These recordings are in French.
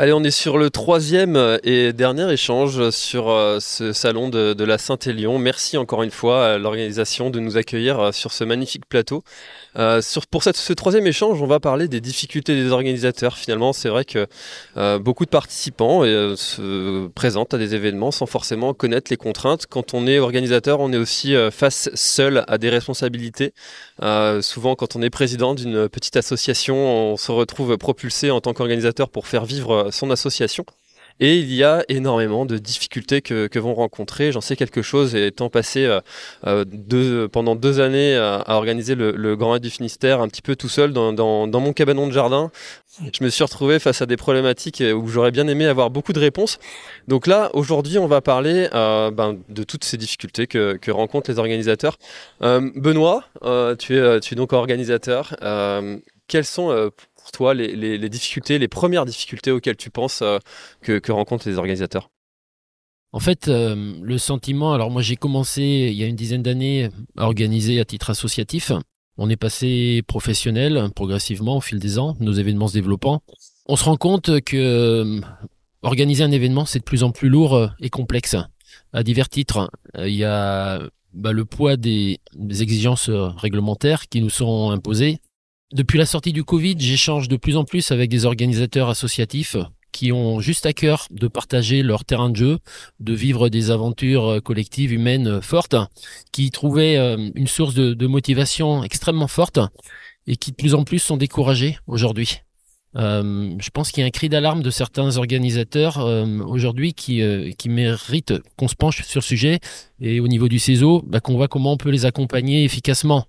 Allez, on est sur le troisième euh, et dernier échange sur euh, ce salon de, la Saint-Élion. Merci encore une fois à l'organisation de nous accueillir euh, sur ce magnifique plateau. pour ce troisième échange, on va parler des difficultés des organisateurs. Finalement, c'est vrai que beaucoup de participants se présentent à des événements sans forcément connaître les contraintes. Quand on est organisateur, on est aussi face seul à des responsabilités. souvent, quand on est président d'une petite association, on se retrouve propulsé en tant qu'organisateur pour faire vivre son association. Et il y a énormément de difficultés que, vont rencontrer. J'en sais quelque chose, étant passé euh, euh, pendant deux années à, organiser le, Grand Raid du Finistère un petit peu tout seul dans, mon cabanon de jardin. Je me suis retrouvé face à des problématiques où j'aurais bien aimé avoir beaucoup de réponses. Donc là, aujourd'hui, on va parler euh, ben, de toutes ces difficultés que, rencontrent les organisateurs. Benoît, tu, es, tu es donc organisateur. quels sont toi les, difficultés, les premières difficultés auxquelles tu penses euh, que, rencontrent les organisateurs? En fait, euh, le sentiment, alors moi j'ai commencé il y a une dizaine d'années à organiser à titre associatif. On est passé professionnel progressivement au fil des ans, nos événements se développant. On se rend compte que euh, organiser un événement, c'est de plus en plus lourd et complexe à divers titres. Il y a bah, le poids des, exigences réglementaires qui nous sont imposées, depuis la sortie du Covid, j'échange de plus en plus avec des organisateurs associatifs qui ont juste à cœur de partager leur terrain de jeu, de vivre des aventures collectives humaines fortes, qui trouvaient euh, une source de, motivation extrêmement forte et qui de plus en plus sont découragés aujourd'hui. Euh, je pense qu'il y a un cri d'alarme de certains organisateurs euh, aujourd'hui qui, qui méritent qu'on se penche sur le sujet et au niveau du CESO, bah, qu'on voit comment on peut les accompagner efficacement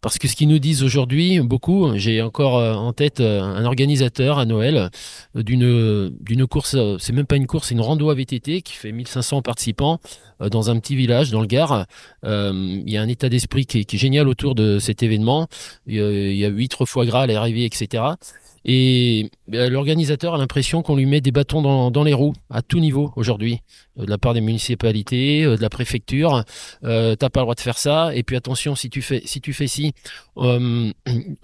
parce que ce qu'ils nous disent aujourd'hui, beaucoup, j'ai encore euh, en tête euh, un organisateur à Noël euh, d'une d'une course, c'est même pas une course, c'est une rando à VTT qui fait 1500 participants dans un petit village dans le Gard. il y a un état d'esprit qui, est génial autour de cet événement. Il y a huit fois gras à l'arrivée, etc. Et ben, l'organisateur a l'impression qu'on lui met des bâtons dans, les roues à tout niveau aujourd'hui, euh, de la part des municipalités, euh, de la préfecture. Euh, T'as pas le droit de faire ça. Et puis attention, si tu fais si ci, euh,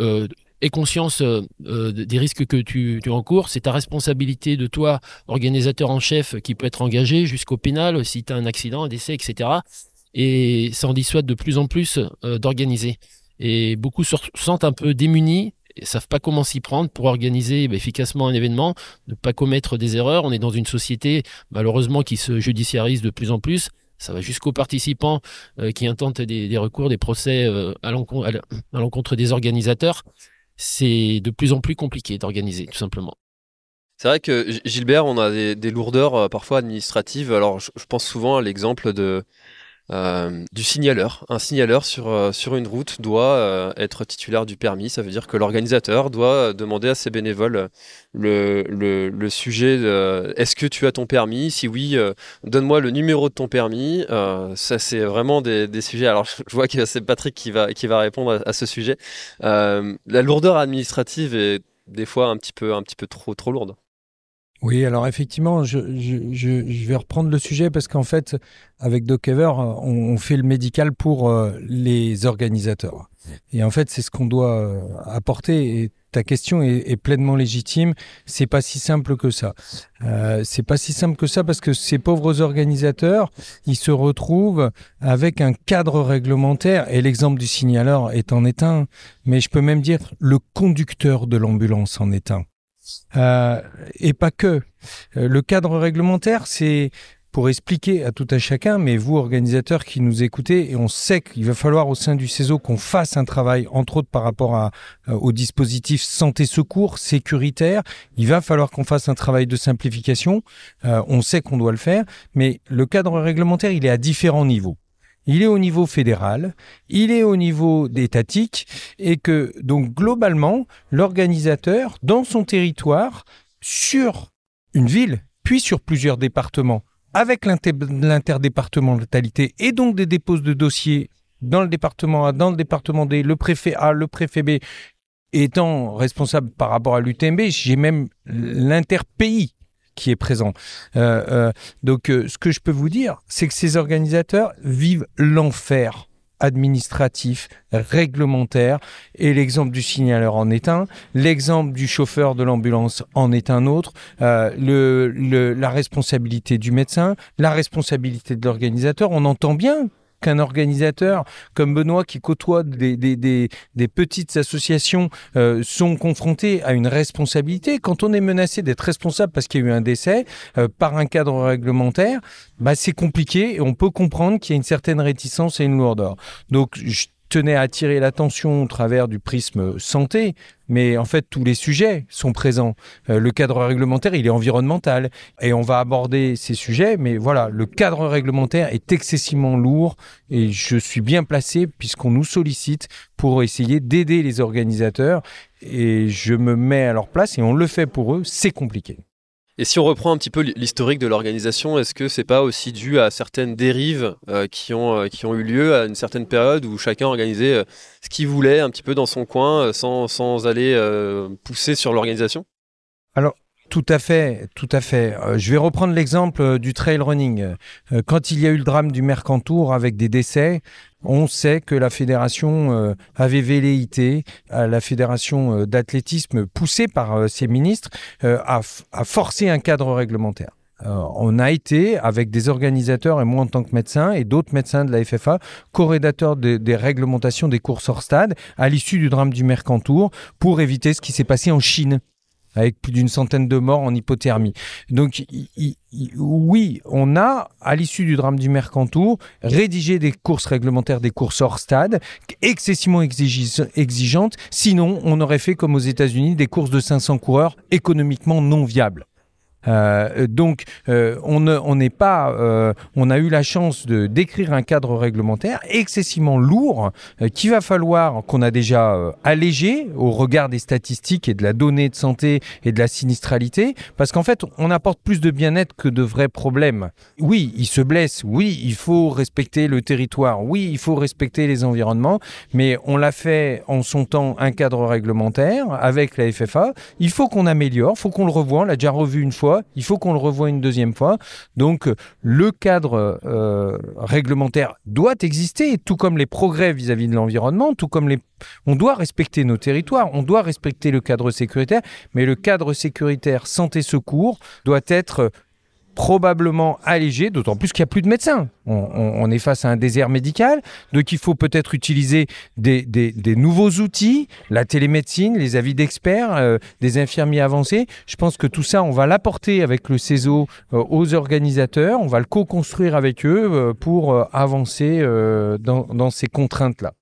euh aie conscience des risques que tu, tu encours. C'est ta responsabilité de toi, organisateur en chef, qui peut être engagé jusqu'au pénal si tu as un accident, un décès, etc. Et ça en dissuade de plus en plus d'organiser. Et beaucoup se sentent un peu démunis ne savent pas comment s'y prendre pour organiser bah, efficacement un événement, ne pas commettre des erreurs. On est dans une société malheureusement qui se judiciarise de plus en plus. Ça va jusqu'aux participants euh, qui intentent des, recours, des procès euh, à l'encontre des organisateurs. C'est de plus en plus compliqué d'organiser, tout simplement. C'est vrai que Gilbert, on a des, lourdeurs euh, parfois administratives. Alors, je pense souvent à l'exemple de, euh, du signaleur. Un signaleur sur, euh, sur une route doit euh, être titulaire du permis. Ça veut dire que l'organisateur doit demander à ses bénévoles le, le, sujet est-ce que tu as ton permis? Si oui, donne-moi le numéro de ton permis. ça, c'est vraiment des, des, sujets. Alors, je vois que c'est Patrick qui va, qui va répondre à, ce sujet. la lourdeur administrative est des fois un petit peu, un petit peu trop, trop lourde. Oui, alors effectivement, je, je, je, vais reprendre le sujet parce qu'en fait, avec DocEver, on, on, fait le médical pour euh, les organisateurs. Et en fait, c'est ce qu'on doit euh, apporter. Et ta question est, est pleinement légitime. C'est pas si simple que ça. Euh, c'est pas si simple que ça parce que ces pauvres organisateurs, ils se retrouvent avec un cadre réglementaire. Et l'exemple du signaleur est en éteint. Mais je peux même dire le conducteur de l'ambulance en est. Euh, et pas que. Euh, le cadre réglementaire, c'est pour expliquer à tout un chacun, mais vous, organisateurs qui nous écoutez, et on sait qu'il va falloir au sein du CESO qu'on fasse un travail, entre autres par rapport à, euh, au dispositif santé-secours sécuritaire, il va falloir qu'on fasse un travail de simplification, on sait qu'on doit le faire, mais le cadre réglementaire, il est à différents niveaux il est au niveau fédéral, il est au niveau étatique, et que donc globalement, l'organisateur, dans son territoire, sur une ville, puis sur plusieurs départements, avec l'interdépartementalité et donc des dépôts de dossiers dans le département A, dans le département D, le préfet A, le préfet B, étant responsable par rapport à l'UTMB, j'ai même l'interpays qui est présent. Euh, euh, donc, euh, ce que je peux vous dire, c'est que ces organisateurs vivent l'enfer administratif, réglementaire. Et l'exemple du signaleur en est un. L'exemple du chauffeur de l'ambulance en est un autre. La responsabilité du médecin, la responsabilité de l'organisateur. On entend bien qu'un organisateur comme Benoît qui côtoie des, petites associations euh, sont confrontés à une responsabilité. Quand on est menacé d'être responsable parce qu'il y a eu un décès euh, par un cadre réglementaire, bah, c'est compliqué et on peut comprendre qu'il y a une certaine réticence et une lourdeur. Donc je tenais à attirer l'attention au travers du prisme santé, mais en fait tous les sujets sont présents. Euh, le cadre réglementaire, il est environnemental et on va aborder ces sujets, mais voilà, le cadre réglementaire est excessivement lourd et je suis bien placé puisqu'on nous sollicite pour essayer d'aider les organisateurs et je me mets à leur place et on le fait pour eux, c'est compliqué. Et si on reprend un petit peu l'historique de l'organisation, est-ce que c'est pas aussi dû à certaines dérives euh, qui, ont, euh, qui ont eu lieu à une certaine période où chacun organisait euh, ce qu'il voulait un petit peu dans son coin sans, sans aller pousser sur l'organisation? Alors, tout à fait, tout à fait. je vais reprendre l'exemple du trail running. quand il y a eu le drame du Mercantour avec des décès, on sait que la fédération euh, avait velléité, la fédération euh, d'athlétisme poussée par euh, ses ministres, à, forcer un cadre réglementaire. on a été, avec des organisateurs et moi en tant que médecin et d'autres médecins de la FFA, co-rédacteurs des réglementations des courses hors stade à l'issue du drame du Mercantour pour éviter ce qui s'est passé en Chine avec plus d'une centaine de morts en hypothermie. Donc oui, on a, à l'issue du drame du Mercantour, rédigé des courses réglementaires, des courses hors stade, excessivement exigeantes. Sinon, on aurait fait comme aux États-Unis des courses de 500 coureurs économiquement non viables. Euh, donc, euh, on n'est pas, euh, on a eu la chance de d'écrire un cadre réglementaire excessivement lourd qu'il va falloir qu'on a déjà allégé au regard des statistiques et de la donnée de santé et de la sinistralité, parce qu'en fait, on apporte plus de bien-être que de vrais problèmes. Oui, il se blesse. Oui, il faut respecter le territoire. Oui, il faut respecter les environnements. Mais on l'a fait en son temps un cadre réglementaire avec la FFA. Il faut qu'on améliore. Il faut qu'on le revoie. On l'a déjà revu une fois il faut qu'on le revoie une deuxième fois. Donc le cadre euh, réglementaire doit exister, tout comme les progrès vis-à-vis de l'environnement, tout comme les... On doit respecter nos territoires, on doit respecter le cadre sécuritaire, mais le cadre sécuritaire santé-secours doit être probablement allégé, d'autant plus qu'il n'y a plus de médecins. On, est face à un désert médical, donc il faut peut-être utiliser des, nouveaux outils, la télémédecine, les avis d'experts, euh, des infirmiers avancés. Je pense que tout ça, on va l'apporter avec le CESO euh, aux organisateurs, on va le co-construire avec eux euh, pour avancer dans, ces contraintes-là.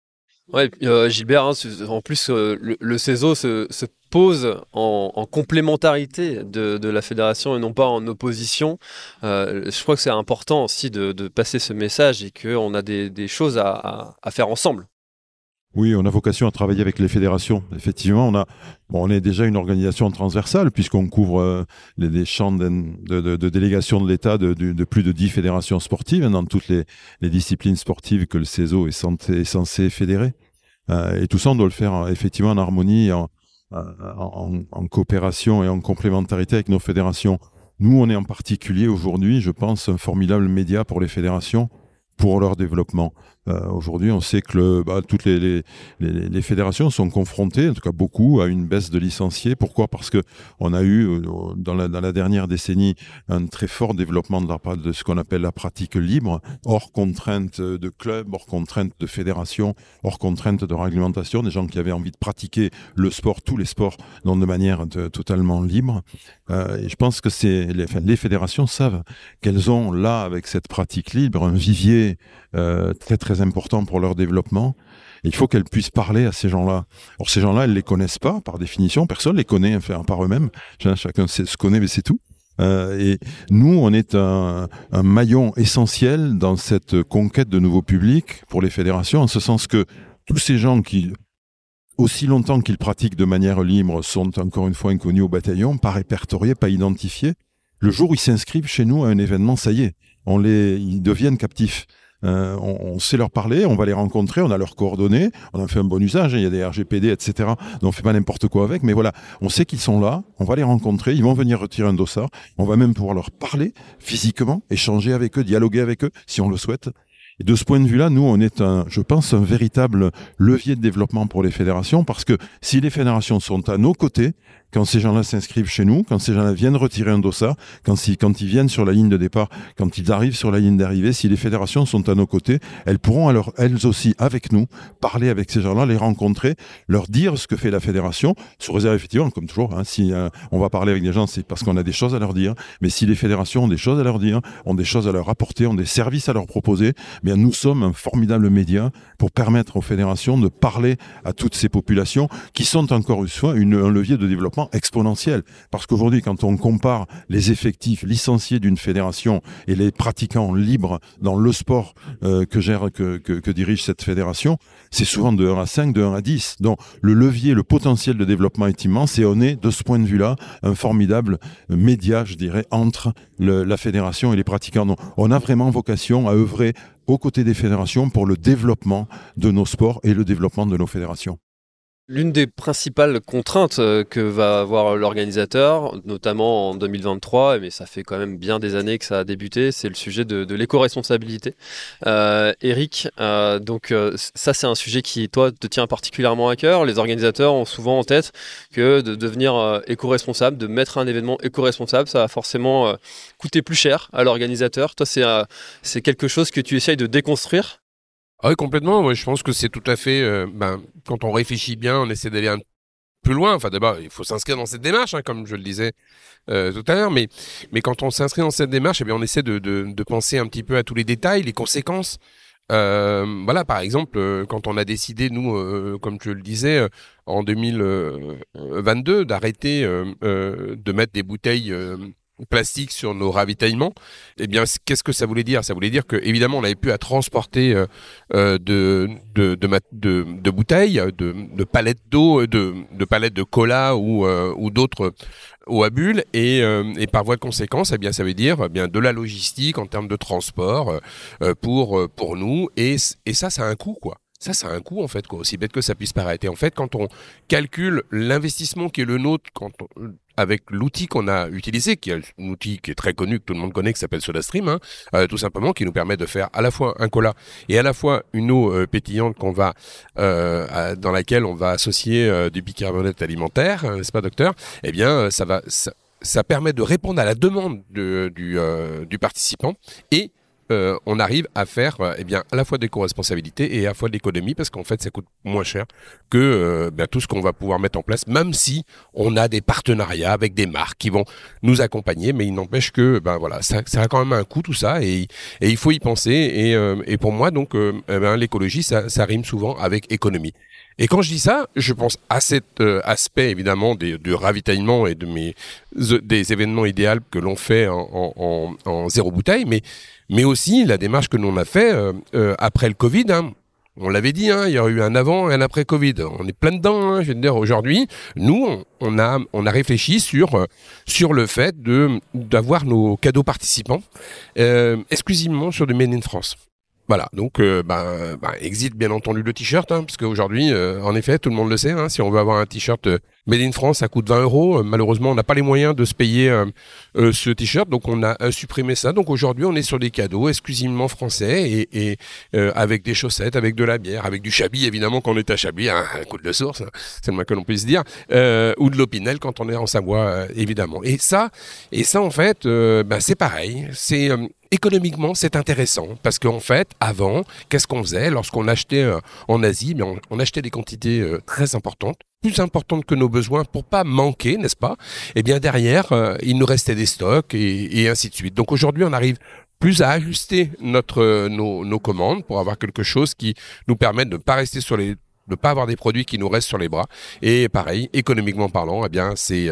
Ouais, Gilbert, hein, en plus, le, CESO se en, complémentarité de, la fédération et non pas en opposition. Euh, je crois que c'est important aussi de, passer ce message et qu'on a des, choses à, faire ensemble. Oui, on a vocation à travailler avec les fédérations. Effectivement, on a, on est déjà une organisation transversale puisqu'on couvre euh, les, champs de, délégation de l'État de, plus de 10 fédérations sportives dans toutes les, disciplines sportives que le CESO est, censé, fédérer. Euh, et tout ça, on doit le faire effectivement en harmonie, en, coopération et en complémentarité avec nos fédérations. Nous, on est en particulier aujourd'hui, je pense, un formidable média pour les fédérations pour leur développement. Euh, aujourd'hui, on sait que bah, toutes les, fédérations sont confrontées, en tout cas beaucoup, à une baisse de licenciés. Pourquoi? Parce que on a eu euh, dans la, dernière décennie un très fort développement de, ce qu'on appelle la pratique libre, hors contrainte de clubs, hors contrainte de fédérations, hors contrainte de réglementation, des gens qui avaient envie de pratiquer le sport, tous les sports, de manière totalement libre. Euh, je pense que les, les fédérations savent qu'elles ont là, avec cette pratique libre, un vivier très très important pour leur développement. il faut qu'elles puissent parler à ces gens-là. Alors ces gens-là, elles les connaissent pas par définition, personne les connaît enfin, par eux-mêmes. Chacun se connaît, mais c'est tout. Euh, et nous, on est un, maillon essentiel dans cette conquête de nouveaux publics pour les fédérations, en ce sens que tous ces gens qui, aussi longtemps qu'ils pratiquent de manière libre, sont encore une fois inconnus au bataillon, pas répertoriés, pas identifiés. Le jour où ils s'inscrivent chez nous à un événement, ça y est, on les, ils deviennent captifs. Euh, on, sait leur parler, on va les rencontrer, on a leurs coordonnées, on en fait un bon usage, hein, il y a des RGPD, etc. Donc on fait pas n'importe quoi avec, mais voilà, on sait qu'ils sont là, on va les rencontrer, ils vont venir retirer un dossard, on va même pouvoir leur parler physiquement, échanger avec eux, dialoguer avec eux, si on le souhaite. Et de ce point de vue-là, nous, on est, un, je pense, un véritable levier de développement pour les fédérations, parce que si les fédérations sont à nos côtés, quand ces gens-là s'inscrivent chez nous, quand ces gens-là viennent retirer un dossard, quand, ils, quand ils viennent sur la ligne de départ, quand ils arrivent sur la ligne d'arrivée, si les fédérations sont à nos côtés, elles pourront alors, elles aussi, avec nous, parler avec ces gens-là, les rencontrer, leur dire ce que fait la fédération, sous réserve effectivement, comme toujours, hein, si euh, on va parler avec des gens, c'est parce qu'on a des choses à leur dire, mais si les fédérations ont des choses à leur dire, ont des choses à leur apporter, ont des services à leur proposer, eh bien nous sommes un formidable média pour permettre aux fédérations de parler à toutes ces populations qui sont encore une fois un levier de développement exponentielle. Parce qu'aujourd'hui, quand on compare les effectifs licenciés d'une fédération et les pratiquants libres dans le sport euh, que gère, que, que, dirige cette fédération, c'est souvent de 1 à 5, de 1 à 10. Donc le levier, le potentiel de développement est immense et on est, de ce point de vue-là, un formidable média, je dirais, entre la fédération et les pratiquants. Donc, on a vraiment vocation à œuvrer aux côtés des fédérations pour le développement de nos sports et le développement de nos fédérations. L'une des principales contraintes euh, que va avoir l'organisateur, notamment en 2023, mais ça fait quand même bien des années que ça a débuté, c'est le sujet de, l'éco-responsabilité. Euh, Eric, euh, donc euh, ça c'est un sujet qui toi te tient particulièrement à cœur. Les organisateurs ont souvent en tête que de devenir éco-responsable, de mettre un événement éco-responsable, ça va forcément coûter plus cher à l'organisateur. Toi c'est c'est quelque chose que tu essayes de déconstruire? Ah oui, complètement. je pense que c'est tout à fait. Euh, ben, quand on réfléchit bien, on essaie d'aller un plus loin. Enfin, d'abord, il faut s'inscrire dans cette démarche, hein, comme je le disais euh, tout à l'heure. Mais, quand on s'inscrit dans cette démarche, eh bien, on essaie de, penser un petit peu à tous les détails, les conséquences. Euh, voilà, par exemple, quand on a décidé, nous, comme je le disais, en 2022, d'arrêter de mettre des bouteilles plastique sur nos ravitaillements, eh bien, qu'est-ce que ça voulait dire? Ça voulait dire que évidemment, on n'avait plus à transporter euh, euh de, de, bouteilles, de, palettes d'eau, de, de palettes de cola ou, euh, ou d'autres eau à bulles, et, euh, et, par voie de conséquence, eh bien, ça veut dire eh bien de la logistique en termes de transport pour pour nous, et, et ça, ça a un coût, quoi. Ça, ça a un coût, en fait, quoi, aussi bête que ça puisse paraître. Et en fait, quand on calcule l'investissement qui est le nôtre, quand avec l'outil qu'on a utilisé, qui est un outil qui est très connu, que tout le monde connaît, qui s'appelle SodaStream, hein, euh, tout simplement, qui nous permet de faire à la fois un cola et à la fois une eau euh, pétillante qu'on va, euh, dans laquelle on va associer euh, du bicarbonate alimentaire, hein, n'est-ce pas, docteur? Eh bien, ça va, ça, permet de répondre à la demande de, du, du participant et euh, on arrive à faire euh, eh bien à la fois des co-responsabilités et à la fois de l'économie parce qu'en fait ça coûte moins cher que euh, ben, tout ce qu'on va pouvoir mettre en place même si on a des partenariats avec des marques qui vont nous accompagner. Mais il n'empêche que ben voilà ça, ça, a quand même un coût tout ça et, il faut y penser. Et, pour moi donc eh ben, l'écologie ça rime souvent avec économie et quand je dis ça, je pense à cet aspect évidemment du ravitaillement et de mes des événements idéaux que l'on fait en, zéro bouteille, mais mais aussi la démarche que l'on a fait euh, euh, après le Covid. Hein. On l'avait dit, hein, il y aurait eu un avant et un après Covid. On est plein dedans. Hein, je veux dire, aujourd'hui, nous, on, a, on a réfléchi sur, euh, sur le fait d'avoir nos cadeaux participants exclusivement sur du Made in France. Voilà, donc euh, ben, ben, exit bien entendu le t-shirt, hein, parce qu'aujourd'hui, euh, en effet, tout le monde le sait, hein, si on veut avoir un t-shirt euh, Made in France, ça coûte 20 euros. malheureusement, on n'a pas les moyens de se payer ce t-shirt, donc on a supprimé ça. Donc aujourd'hui, on est sur des cadeaux exclusivement français et, et avec des chaussettes, avec de la bière, avec du chablis, évidemment, quand on est à Chablis, hein, un coup de source, hein, c'est le moins que l'on puisse dire, ou de l'opinel quand on est en Savoie, évidemment. Et ça, et ça en fait, ben, c'est pareil, c'est économiquement, c'est intéressant parce qu'en fait, avant, qu'est-ce qu'on faisait lorsqu'on achetait euh, en Asie Mais on, achetait des quantités euh, très importantes plus importantes que nos besoins pour pas manquer, n'est-ce pas? Eh bien derrière, euh, il nous restait des stocks et, ainsi de suite. Donc aujourd'hui, on arrive plus à ajuster notre nos, commandes pour avoir quelque chose qui nous permette de ne pas rester sur les de pas avoir des produits qui nous restent sur les bras et pareil économiquement parlant eh bien c'est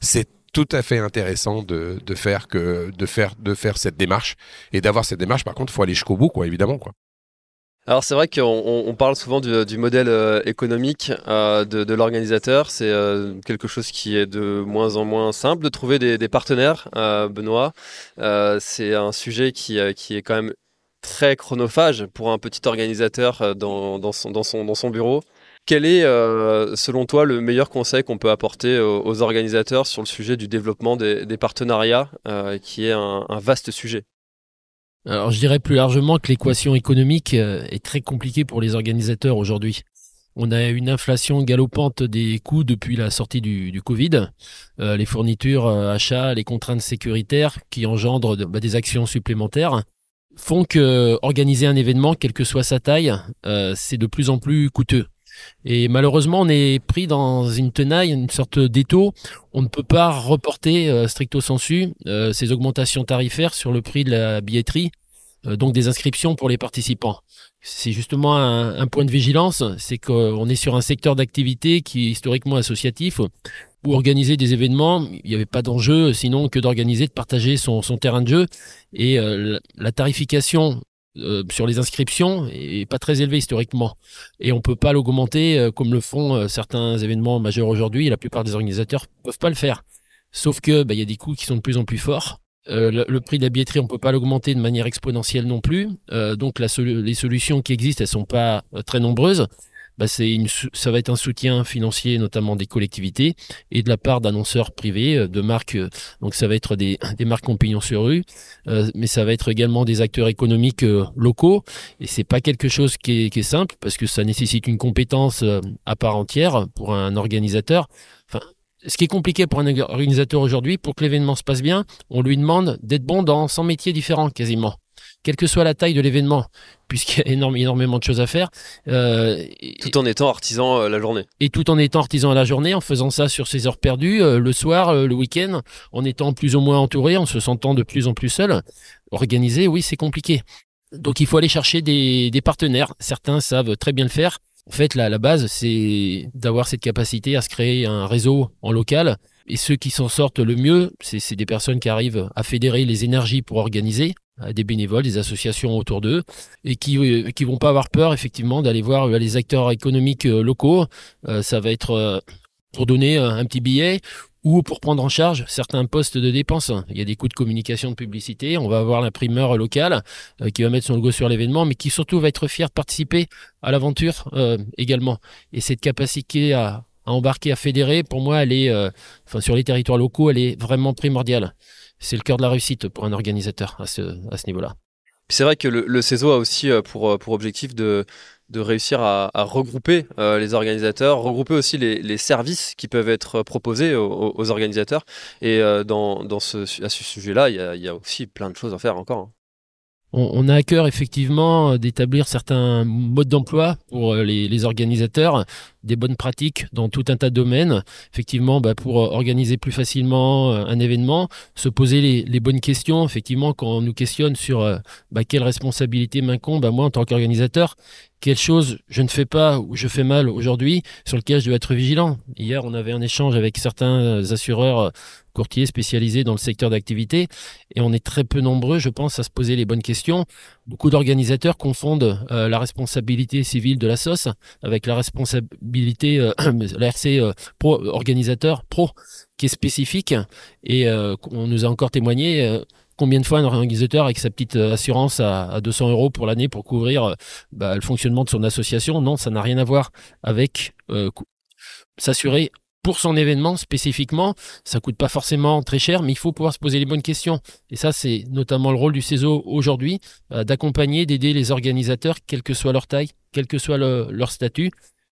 c'est tout à fait intéressant de, de, faire que de faire de faire cette démarche et d'avoir cette démarche. Par contre, il faut aller jusqu'au bout, quoi, évidemment, quoi. Alors c'est vrai qu'on on parle souvent du, modèle euh, économique euh, de, de l'organisateur. C'est euh, quelque chose qui est de moins en moins simple de trouver des, des partenaires. Benoît, c'est un sujet qui, qui est quand même très chronophage pour un petit organisateur dans, dans, son, dans, son, dans son bureau. Quel est, euh, selon toi, le meilleur conseil qu'on peut apporter aux, organisateurs sur le sujet du développement des, partenariats, euh, qui est un, vaste sujet? Alors je dirais plus largement que l'équation économique est très compliquée pour les organisateurs aujourd'hui. On a une inflation galopante des coûts depuis la sortie du, Covid, euh, les fournitures, euh, achats, les contraintes sécuritaires qui engendrent bah, des actions supplémentaires font que organiser un événement, quelle que soit sa taille, euh, c'est de plus en plus coûteux. Et malheureusement, on est pris dans une tenaille, une sorte d'étau. On ne peut pas reporter stricto sensu ces augmentations tarifaires sur le prix de la billetterie, donc des inscriptions pour les participants c'est justement un, point de vigilance, c'est qu'on est sur un secteur d'activité qui est historiquement associatif, où organiser des événements, il n'y avait pas d'enjeu sinon que d'organiser, de partager son, terrain de jeu. Et euh, la tarification euh, sur les inscriptions est pas très élevée historiquement. Et on peut pas l'augmenter euh, comme le font certains événements majeurs aujourd'hui. La plupart des organisateurs peuvent pas le faire. Sauf que bah, il y a des coûts qui sont de plus en plus forts. Euh, le, prix de la billetterie, on peut pas l'augmenter de manière exponentielle non plus. Euh, donc la les solutions qui existent, elles sont pas euh, très nombreuses. Bah, ça va être un soutien financier, notamment des collectivités et de la part d'annonceurs privés, de marques. donc ça va être des, marques compagnons sur rue, mais ça va être également des acteurs économiques locaux. Et c'est pas quelque chose qui est, qui est, simple parce que ça nécessite une compétence à part entière pour un organisateur. Enfin, ce qui est compliqué pour un organisateur aujourd'hui, pour que l'événement se passe bien, on lui demande d'être bon dans 100 métiers différents quasiment, quelle que soit la taille de l'événement, puisqu'il y a énormément de choses à faire. Euh, tout en étant artisan euh, la journée. Et tout en étant artisan à la journée, en faisant ça sur ses heures perdues, euh, le soir, le week-end, en étant plus ou moins entouré, en se sentant de plus en plus seul. Organiser, oui, c'est compliqué. Donc il faut aller chercher des, des partenaires. Certains savent très bien le faire, en fait, la, la base, c'est d'avoir cette capacité à se créer un réseau en local. Et ceux qui s'en sortent le mieux, c'est des personnes qui arrivent à fédérer les énergies pour organiser, des bénévoles, des associations autour d'eux, et qui euh, qui vont pas avoir peur effectivement d'aller voir euh, les acteurs économiques euh, locaux. ça va être pour donner un petit billet ou pour prendre en charge certains postes de dépenses. Il y a des coûts de communication, de publicité. On va avoir l'imprimeur local euh, qui va mettre son logo sur l'événement, mais qui surtout va être fier de participer à l'aventure euh, également. Et cette capacité à, embarquer, à fédérer, pour moi, elle est, euh, sur les territoires locaux, elle est vraiment primordiale. C'est le cœur de la réussite pour un organisateur à ce, niveau-là. C'est vrai que le, CESO a aussi pour, pour objectif de, réussir à, regrouper euh, les organisateurs, regrouper aussi les, services qui peuvent être proposés aux, organisateurs. Et euh, à ce sujet-là, il y, a, aussi plein de choses à faire encore. Hein. On, a à cœur effectivement d'établir certains modes d'emploi pour euh, les, organisateurs, des bonnes pratiques dans tout un tas de domaines. Effectivement, bah, pour organiser plus facilement un événement, se poser les, bonnes questions. Effectivement, quand on nous questionne sur bah, quelle responsabilité m'incombe à moi en tant qu'organisateur, quelle chose je ne fais pas ou je fais mal aujourd'hui sur lequel je dois être vigilant. Hier, on avait un échange avec certains assureurs euh, courtiers spécialisés dans le secteur d'activité et on est très peu nombreux, je pense, à se poser les bonnes questions. Beaucoup d'organisateurs confondent euh, la responsabilité civile de la SOS avec la responsabilité, euh, la RC pro, organisateur pro, qui est spécifique et on nous a encore témoigné combien de fois un organisateur avec sa petite euh, assurance à, 200 euros pour l'année pour couvrir euh, bah, le fonctionnement de son association? Non, ça n'a rien à voir avec euh, s'assurer pour son événement spécifiquement, ça coûte pas forcément très cher, mais il faut pouvoir se poser les bonnes questions. Et ça, c'est notamment le rôle du CESO aujourd'hui, d'accompagner, d'aider les organisateurs, quelle que soit leur taille, quel que soit leur statut,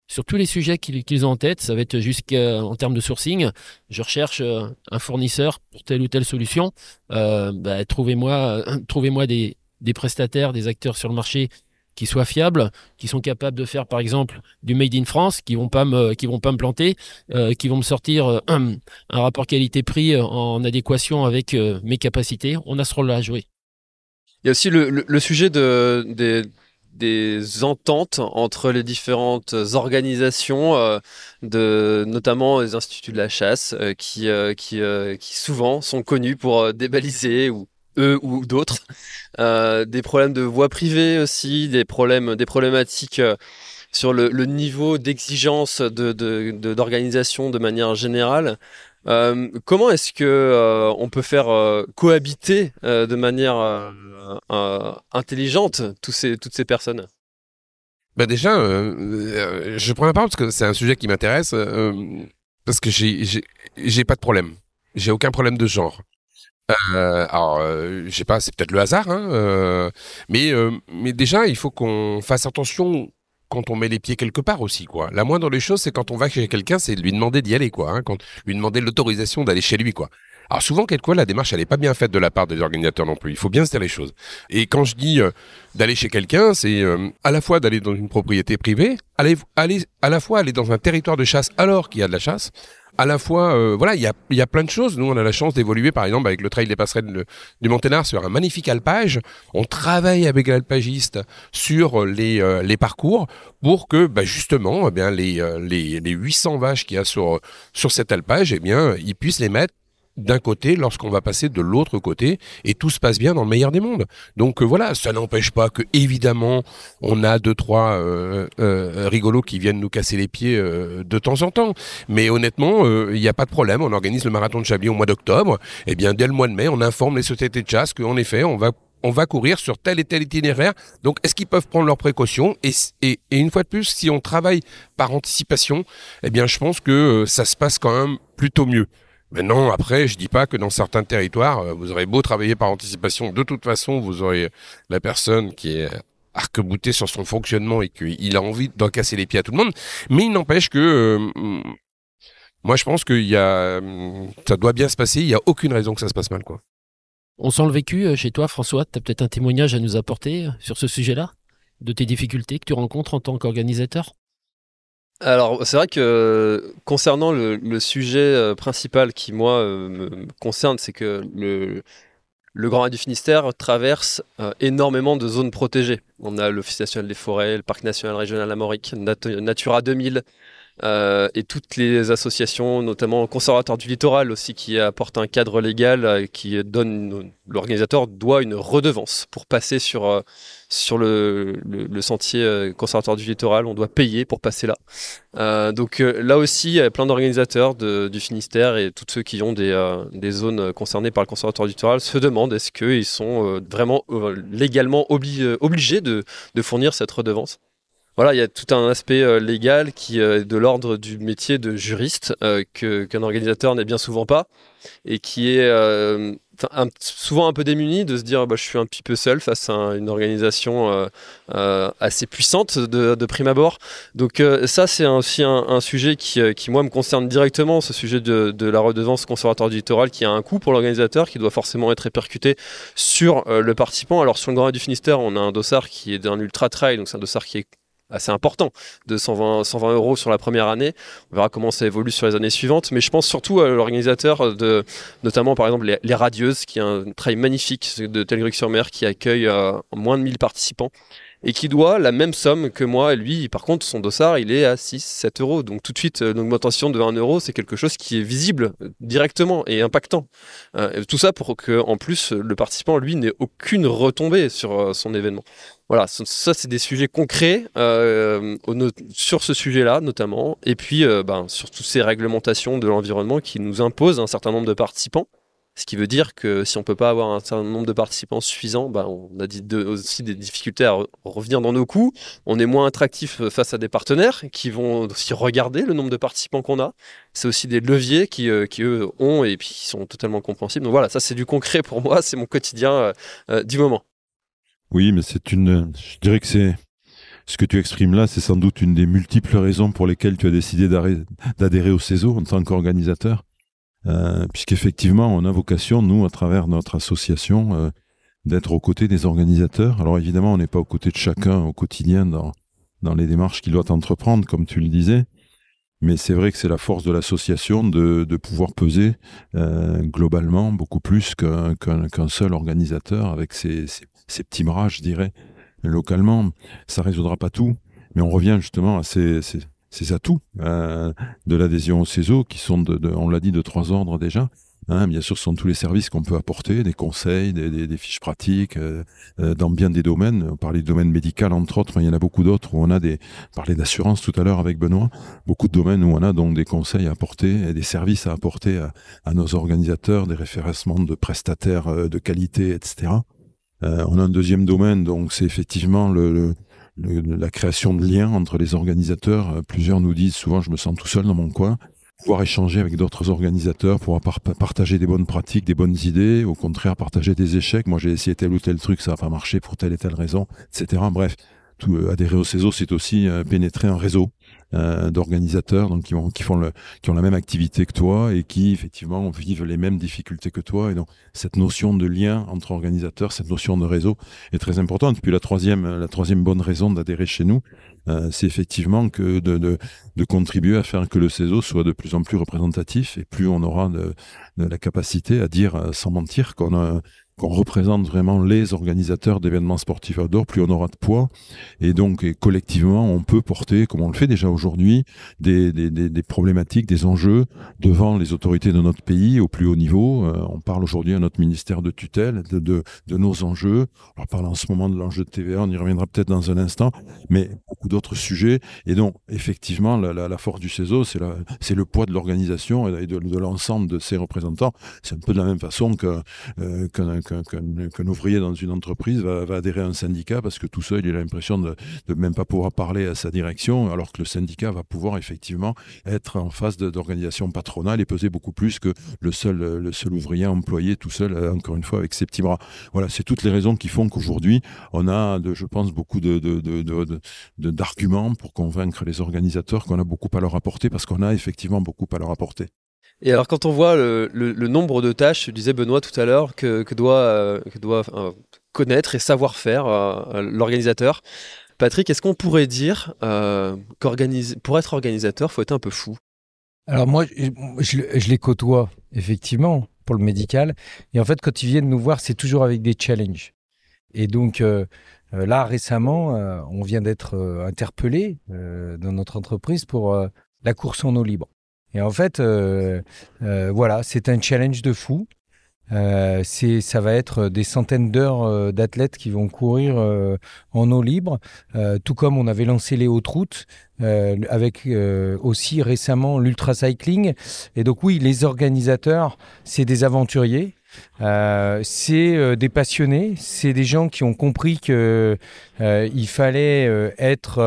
sur tous les sujets qu'ils ont en tête. Ça va être jusqu'en termes de sourcing. Je recherche euh, un fournisseur pour telle ou telle solution. Euh, bah, trouvez-moi, euh, trouvez-moi des, prestataires, des acteurs sur le marché qui soient fiables, qui sont capables de faire par exemple du made in France, qui vont pas me, qui vont pas me planter, qui vont me sortir un rapport qualité-prix en adéquation avec mes capacités. On a ce rôle-là à jouer. Il y a aussi le, le, sujet de, des, des ententes entre les différentes organisations, euh, de, notamment les instituts de la chasse, euh, qui, euh, qui, souvent sont connus pour débaliser ou eux ou d'autres, des problèmes de voie privée aussi, des problèmes, des problématiques sur le, niveau d'exigence de, d'organisation de, manière générale. Comment est-ce que on peut faire cohabiter de manière intelligente tous ces, toutes ces personnes bah déjà, je prends la parole parce que c'est un sujet qui m'intéresse parce que j'ai pas de problème, j'ai aucun problème de genre. Euh, alors, euh, je sais pas, c'est peut-être le hasard, hein, euh, mais euh, mais déjà, il faut qu'on fasse attention quand on met les pieds quelque part aussi, quoi. La moindre des choses, c'est quand on va chez quelqu'un, c'est de lui demander d'y aller, quoi. Hein, lui demander l'autorisation d'aller chez lui, quoi. Alors souvent, quelquefois, la démarche, elle est pas bien faite de la part des organisateurs non plus. Il faut bien se dire les choses. Et quand je dis euh, d'aller chez quelqu'un, c'est euh, à la fois d'aller dans une propriété privée, aller, aller à la fois aller dans un territoire de chasse alors qu'il y a de la chasse, à la fois, euh, voilà, il y a, y a plein de choses. Nous, on a la chance d'évoluer, par exemple, avec le trail des passerelles du Monténard sur un magnifique alpage. On travaille avec l'alpagiste sur les, euh, les parcours pour que, bah, justement, eh bien, les, euh, les, les 800 vaches qu'il y a sur, sur cet alpage, eh bien, ils puissent les mettre d'un côté lorsqu'on va passer de l'autre côté et tout se passe bien dans le meilleur des mondes. Donc euh, voilà, ça n'empêche pas que évidemment on a deux trois euh, euh, rigolos qui viennent nous casser les pieds euh, de temps en temps. Mais honnêtement, euh, il n'y a pas de problème. On organise le marathon de Chablis au mois d'octobre. Et bien dès le mois de mai, on informe les sociétés de chasse qu'en effet, on va on va courir sur tel et tel itinéraire. Donc, est-ce qu'ils peuvent prendre leurs précautions? Et, et, et une fois de plus, si on travaille par anticipation, eh bien, je pense que euh, ça se passe quand même plutôt mieux. Maintenant, après, je dis pas que dans certains territoires, euh, vous aurez beau travailler par anticipation, de toute façon, vous aurez la personne qui est arc-boutée sur son fonctionnement et qu'il a envie d'en casser les pieds à tout le monde. Mais il n'empêche que euh, moi, je pense y a, ça doit bien se passer. Il y a aucune raison que ça se passe mal, quoi. On sent le vécu euh, chez toi, François. Tu as peut-être un témoignage à nous apporter euh, sur ce sujet-là? De tes difficultés que tu rencontres en tant qu'organisateur? Alors, c'est vrai que concernant le, sujet euh, principal qui, moi, euh, me, concerne, c'est que le, le Grand Raid du Finistère traverse euh, énormément de zones protégées. On a l'Office national des forêts, le Parc national régional Amorique, Nat- Natura 2000, euh, et toutes les associations, notamment Conservatoire du littoral aussi, qui apportent un cadre légal euh, qui donne l'organisateur doit une redevance pour passer sur euh, sur le, sentier Conservatoire du littoral. On doit payer pour passer là. Donc là aussi, il y a plein d'organisateurs du Finistère et tous ceux qui ont des, zones concernées par le Conservatoire du littoral se demandent est-ce qu'ils sont vraiment légalement obli- obligés de fournir cette redevance? Voilà, il y a tout un aspect euh, légal qui euh, est de l'ordre du métier de juriste euh, que qu'un organisateur n'est bien souvent pas et qui est souvent un peu démuni de se dire bah, je suis un petit peu seul face à un- une organisation assez puissante de, prime abord. Donc ça c'est aussi un, sujet qui, qui moi me concerne directement, ce sujet de, de la redevance conservatoire du littoral qui a un coût pour l'organisateur qui doit forcément être répercuté sur le participant. Alors sur le Grand du Finistère on a un dossard qui est d'un ultra trail, donc c'est un dossard qui est assez important de 120, 120 euros sur la première année. On verra comment ça évolue sur les années suivantes. Mais je pense surtout à l'organisateur de, notamment par exemple les, Radieuses, qui est un trail magnifique de Telgruc-sur-Mer qui accueille euh, moins de 1000 participants et qui doit la même somme que moi. Lui, par contre, son dossard, il est à 6, 7 euros. Donc tout de suite, euh, une augmentation de 1 euro, c'est quelque chose qui est visible euh, directement et impactant. Euh, tout ça pour que, en plus, le participant, lui, n'ait aucune retombée sur son événement. Voilà, ça, c'est des sujets concrets euh, sur ce sujet-là notamment, et puis euh, ben, sur toutes ces réglementations de l'environnement qui nous imposent un certain nombre de participants. Ce qui veut dire que si on peut pas avoir un certain nombre de participants suffisants, ben, on a aussi des difficultés à re- revenir dans nos coûts. On est moins attractif euh, face à des partenaires qui vont aussi regarder le nombre de participants qu'on a. C'est aussi des leviers qui, euh, qui eux ont et puis qui sont totalement compréhensibles. Donc voilà, ça c'est du concret pour moi, c'est mon quotidien euh, du moment. Oui, mais c'est une. Je dirais que c'est. Ce que tu exprimes là, c'est sans doute une des multiples raisons pour lesquelles tu as décidé d'adhérer au CESO en tant qu'organisateur. Euh, Puisqu'effectivement, on a vocation, nous, à travers notre association, euh, d'être aux côtés des organisateurs. Alors évidemment, on n'est pas aux côtés de chacun au quotidien dans, dans les démarches qu'il doit entreprendre, comme tu le disais. Mais c'est vrai que c'est la force de l'association de, de pouvoir peser euh, globalement beaucoup plus qu'un seul organisateur avec ses, ses, ses petits bras, je dirais, localement. Ça résoudra pas tout, mais on revient justement à ces, ces, ces atouts euh, de l'adhésion au CESO qui sont, on l'a dit, de trois ordres déjà. Hein, bien sûr, ce sont tous les services qu'on peut apporter, des conseils, des, fiches pratiques, euh, euh, dans bien des domaines. On parlait du domaine médical, entre autres, mais il y en a beaucoup d'autres où on a des... On parlait d'assurance tout à l'heure avec Benoît. Beaucoup de domaines où on a donc des conseils à apporter et des services à apporter à, nos organisateurs, des référencements de prestataires euh, de qualité, etc. On a un deuxième domaine, donc c'est effectivement le- le- la création de liens entre les organisateurs. Euh, Plusieurs nous disent souvent, je me sens tout seul dans mon coin. pouvoir échanger avec d'autres organisateurs, pouvoir partager des bonnes pratiques, des bonnes idées, au contraire partager des échecs. Moi j'ai essayé tel ou tel truc, ça n'a pas marché pour telle et telle raison, etc. Bref, tout, euh, adhérer au CESO, c'est aussi euh, pénétrer un réseau euh, d'organisateurs donc qui, ont, qui font le, qui ont la même activité que toi et qui effectivement vivent les mêmes difficultés que toi. Et donc cette notion de lien entre organisateurs, cette notion de réseau est très importante. Puis la troisième, la troisième bonne raison d'adhérer chez nous, euh, c'est effectivement que de, de, de, contribuer à faire que le CESO soit de plus en plus représentatif et plus on aura de, de la capacité à dire sans mentir qu'on a qu'on représente vraiment les organisateurs d'événements sportifs outdoor, plus on aura de poids. Et donc, collectivement, on peut porter, comme on le fait déjà aujourd'hui, des, des, des, problématiques, des enjeux devant les autorités de notre pays au plus haut niveau. Euh, on parle aujourd'hui à notre ministère de tutelle de, de, de, nos enjeux. On parle en ce moment de l'enjeu de TVA, on y reviendra peut-être dans un instant, mais beaucoup d'autres sujets. Et donc, effectivement, la, la, force du CESO, c'est le poids de l'organisation et de, l'ensemble de ses représentants. C'est un peu de la même façon euh, qu'un ouvrier dans une entreprise va, adhérer à un syndicat parce que tout seul, il a l'impression de, de même pas pouvoir parler à sa direction, alors que le syndicat va pouvoir effectivement être en face d'organisation patronale et peser beaucoup plus que le seul, ouvrier employé tout seul, encore une fois, avec ses petits bras. Voilà, c'est toutes les raisons qui font qu'aujourd'hui, on a, je pense, beaucoup d'arguments de, de, pour convaincre les organisateurs qu'on a beaucoup à leur apporter parce qu'on a effectivement beaucoup à leur apporter. Et alors quand on voit le, nombre de tâches, je disais Benoît tout à l'heure, que, doit, euh, euh, connaître et savoir faire euh, l'organisateur, Patrick, est-ce qu'on pourrait dire qu'organiser pour être organisateur, faut être un peu fou? Alors moi, je, je, les côtoie effectivement pour le médical, et en fait quand ils viennent nous voir, c'est toujours avec des challenges. Et donc là récemment, on vient d'être interpellé dans notre entreprise pour la course en eau libre. Et en fait, euh, euh, voilà, c'est un challenge de fou. Euh, ça va être des centaines d'heures d'athlètes qui vont courir en eau libre, tout comme on avait lancé les hautes routes, avec aussi récemment l'ultra cycling. Et donc oui, les organisateurs, c'est des aventuriers. Euh, c'est euh, des passionnés, c'est des gens qui ont compris que euh, fallait être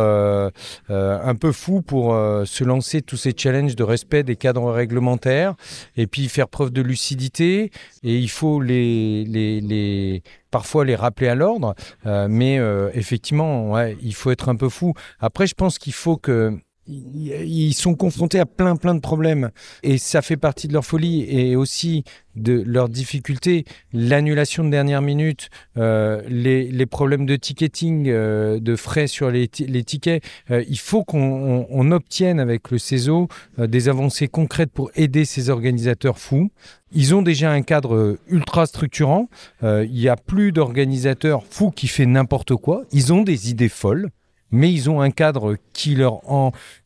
un peu fou pour se lancer tous ces challenges de respect des cadres réglementaires et puis faire preuve de lucidité. Et il faut les, les, les parfois les rappeler à l'ordre, mais effectivement, il faut être un peu fou. Après, je pense qu'il faut que ils sont confrontés à plein plein de problèmes et ça fait partie de leur folie et aussi de leurs difficultés, l'annulation de dernière minute, euh, les, problèmes de ticketing, euh, de frais sur les, tickets. Euh, il faut qu'on on, obtienne avec le CESO des avancées concrètes pour aider ces organisateurs fous. Ils ont déjà un cadre ultra structurant. Il n'y a plus d'organisateurs fous qui fait n'importe quoi. Ils ont des idées folles mais ils ont un cadre qui leur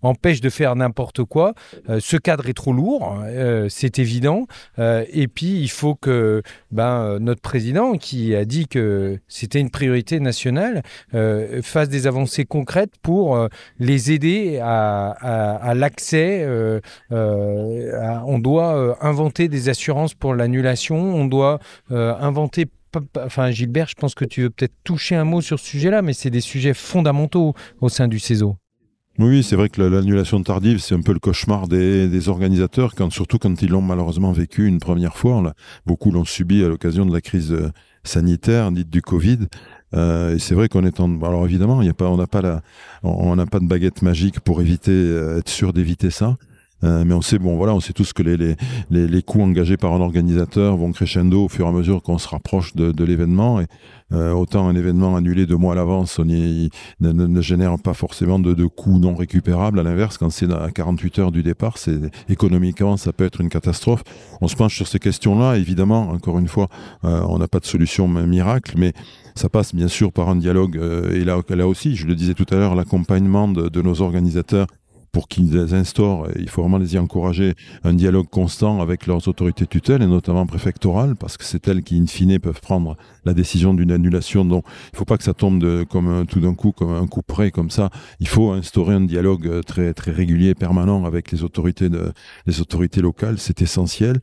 empêche de faire n'importe quoi. Euh, ce cadre est trop lourd, euh, c'est évident. Euh, et puis, il faut que ben, notre président, qui a dit que c'était une priorité nationale, fasse des avancées concrètes pour les aider à, à l'accès. on doit inventer des assurances pour l'annulation, on doit inventer enfin Gilbert, je pense que tu veux peut-être toucher un mot sur ce sujet-là, mais c'est des sujets fondamentaux au sein du CESO. Oui, c'est vrai que l'annulation tardive, c'est un peu le cauchemar des, organisateurs, surtout quand ils l'ont malheureusement vécu une première fois. beaucoup l'ont subi à l'occasion de la crise euh, sanitaire, dite du Covid. Euh, et c'est vrai qu'on est en... Alors évidemment, on n'a pas, pas de baguette magique pour éviter, euh, être sûr d'éviter ça. Euh, mais on sait, bon, voilà, on sait tous que les, les, les, les, coûts engagés par un organisateur vont crescendo au fur et à mesure qu'on se rapproche de, de l'événement. Et euh, autant un événement annulé deux mois à l'avance, ne, ne, génère pas forcément de, de coûts non récupérables. À l'inverse, quand c'est à 48 heures du départ, c'est économiquement, ça peut être une catastrophe. On se penche sur ces questions-là. Évidemment, encore une fois, euh, on n'a pas de solution miracle, mais ça passe bien sûr par un dialogue. et là, là aussi, je le disais tout à l'heure, l'accompagnement de, de nos organisateurs pour qu'ils instaurent, il faut vraiment les y encourager, un dialogue constant avec leurs autorités tutelles, et notamment préfectorales, parce que c'est elles qui, in fine, peuvent prendre la décision d'une annulation. Donc, il ne faut pas que ça tombe comme tout d'un coup, comme un coup près, comme ça. Il faut instaurer un dialogue euh, très, très régulier, permanent avec les autorités, de, les autorités locales. C'est essentiel.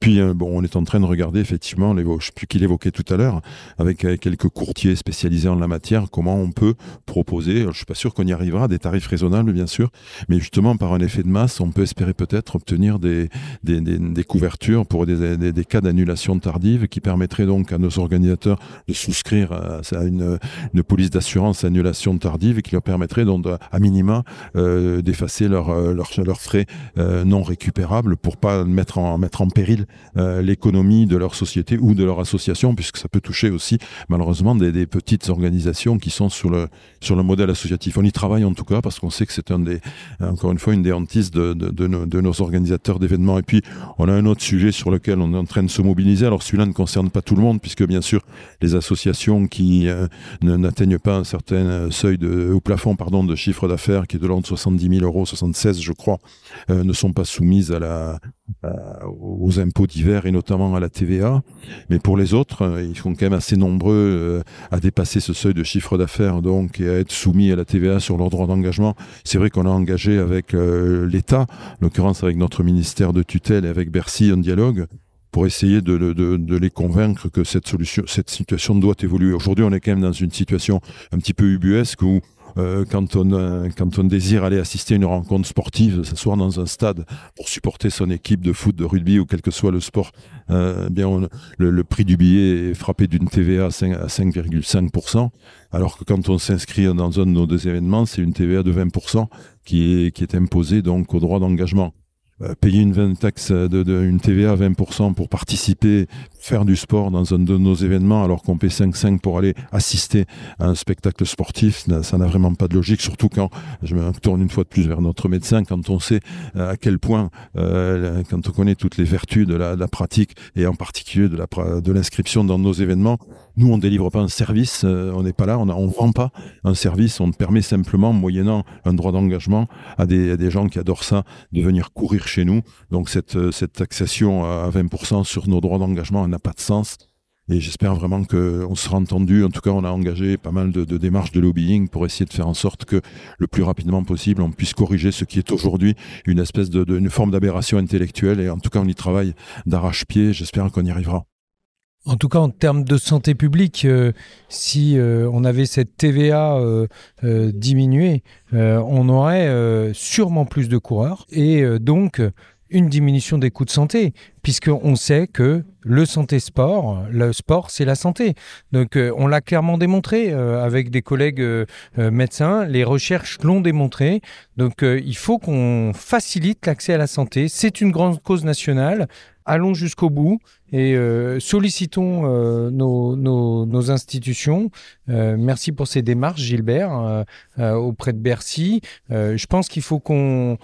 Puis, euh, bon, on est en train de regarder effectivement, je ne sais plus qui l'évoquait tout à l'heure, avec euh, quelques courtiers spécialisés en la matière, comment on peut proposer, je ne suis pas sûr qu'on y arrivera, des tarifs raisonnables bien sûr, mais justement par un effet de masse, on peut espérer peut-être obtenir des, des, des, couvertures pour des, des cas d'annulation tardive qui permettraient donc à nos organisateurs de souscrire à, une, une police d'assurance annulation tardive et qui leur permettrait donc à minima euh, d'effacer leurs leur, leur frais non récupérables pour pas mettre en, mettre en péril euh, l'économie de leur société ou de leur association, puisque ça peut toucher aussi malheureusement des, petites organisations qui sont sur le, sur le modèle associatif. On y travaille en tout cas parce qu'on sait que c'est un des, encore une fois, une des hantises de, de, nos, organisateurs d'événements. Et puis, on a un autre sujet sur lequel on est en train de se mobiliser. Alors, celui-là ne concerne pas tout le monde, puisque bien sûr, les associations qui euh, n'atteignent pas un certain seuil de, au plafond, pardon, de chiffre d'affaires qui est de l'ordre de 70 000 euros, 76, je crois, euh, ne sont pas soumises à la, aux impôts divers et notamment à la TVA. Mais pour les autres, euh, ils sont quand même assez nombreux euh, à dépasser ce seuil de chiffre d'affaires donc et à être soumis à la TVA sur leur droit d'engagement. C'est vrai qu'on a engagé avec euh, l'État, en l'occurrence avec notre ministère de tutelle et avec Bercy un dialogue pour essayer de, les convaincre que cette solution, cette situation doit évoluer. Aujourd'hui, on est quand même dans une situation un petit peu ubuesque où euh, quand, on, euh, quand on désire aller assister à une rencontre sportive, s'asseoir dans un stade pour supporter son équipe de foot, de rugby ou quel que soit le sport, euh, bien le, prix du billet est frappé d'une TVA à 5,5%, alors que quand on s'inscrit dans un de nos deux événements, c'est une TVA de 20% qui est, qui est imposée donc au droit d'engagement. Euh, payer une taxe de, une TVA à 20% pour participer, faire du sport dans un de nos événements alors qu'on paie 5,5 pour aller assister à un spectacle sportif, ça n'a vraiment pas de logique, surtout quand, je me tourne une fois de plus vers notre médecin, quand on sait euh, à quel point, euh, quand on connaît toutes les vertus de la, de la pratique et en particulier de, la, de l'inscription dans nos événements, nous on délivre pas un service, on n'est pas là, on ne vend pas un service, on permet simplement, moyennant un droit d'engagement, à des, gens qui adorent ça, de venir courir chez nous. Donc cette, euh, taxation à 20% sur nos droits d'engagement n'a pas de sens. Et j'espère vraiment qu'on sera entendu. En tout cas, on a engagé pas mal de, démarches de lobbying pour essayer de faire en sorte que le plus rapidement possible, on puisse corriger ce qui est aujourd'hui une espèce de, une forme d'aberration intellectuelle. Et en tout cas, on y travaille d'arrache-pied. J'espère qu'on y arrivera. En tout cas, en termes de santé publique, euh, si euh, on avait cette TVA euh, diminuée, on aurait sûrement plus de coureurs et donc une diminution des coûts de santé, puisqu'on sait que le santé sport, le sport, c'est la santé. Donc, on l'a clairement démontré avec des collègues médecins. Les recherches l'ont démontré. Donc, il faut qu'on facilite l'accès à la santé. C'est une grande cause nationale allons jusqu'au bout et euh, sollicitons euh, nos, institutions. Euh, merci pour ces démarches, Gilbert, auprès de Bercy. je pense qu'il faut qu'on,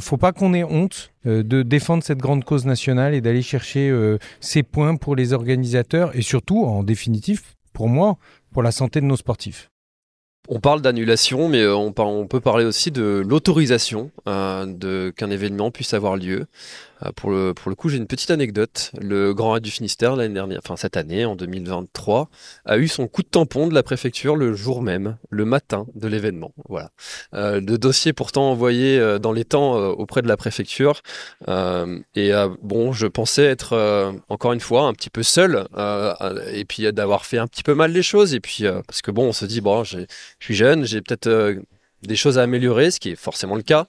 faut pas qu'on ait honte de défendre cette grande cause nationale et d'aller chercher ces points pour les organisateurs et surtout, en définitive, pour moi, pour la santé de nos sportifs. On parle d'annulation, mais on, peut parler aussi de l'autorisation qu'un événement puisse avoir lieu. Euh, pour le, pour le coup, j'ai une petite anecdote. Le Grand Raid du Finistère, l'année dernière, enfin cette année, en 2023, a eu son coup de tampon de la préfecture le jour même, le matin de l'événement. Voilà. Euh, le dossier pourtant envoyé euh, dans les temps auprès de la préfecture. et bon, je pensais être encore une fois un petit peu seul et puis d'avoir fait un petit peu mal les choses. Et puis parce que bon, on se dit bon, je suis jeune, j'ai peut-être des choses à améliorer, ce qui est forcément le cas.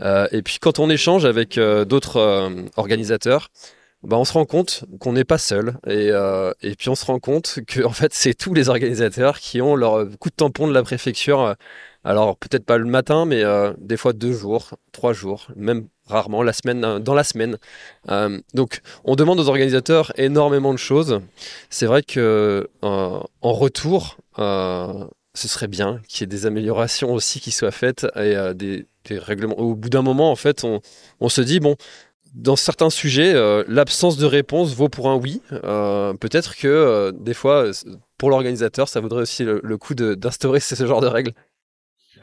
Euh, et puis quand on échange avec euh, d'autres euh, organisateurs, bah, on se rend compte qu'on n'est pas seul. Et, et, puis on se rend compte que en fait c'est tous les organisateurs qui ont leur coup de tampon de la préfecture. alors peut-être pas le matin, mais des fois deux jours, trois jours, même rarement la semaine dans la semaine. donc on demande aux organisateurs énormément de choses. C'est vrai que en retour ce serait bien qu'il y ait des améliorations aussi qui soient faites et euh, des, règlements. Au bout d'un moment, en fait, on, se dit, bon, dans certains sujets, euh, l'absence de réponse vaut pour un oui. Euh, peut-être que des fois, pour l'organisateur, ça vaudrait aussi le, coup d'instaurer ce genre de règles.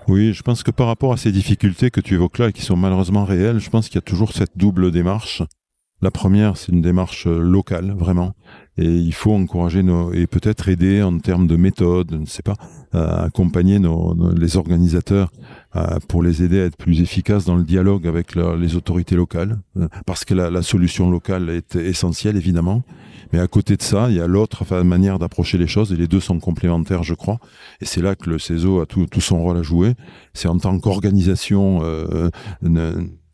Oui, je pense que par rapport à ces difficultés que tu évoques là qui sont malheureusement réelles, je pense qu'il y a toujours cette double démarche La première, c'est une démarche locale, vraiment. Et il faut encourager nos, et peut-être aider en termes de méthode, je ne sais pas, accompagner nos, les organisateurs pour les aider à être plus efficaces dans le dialogue avec les autorités locales, parce que la, la, solution locale est essentielle évidemment. Mais à côté de ça, il y a l'autre manière d'approcher les choses, et les deux sont complémentaires, je crois. Et c'est là que le CESO a tout, tout son rôle à jouer. C'est en tant qu'organisation euh,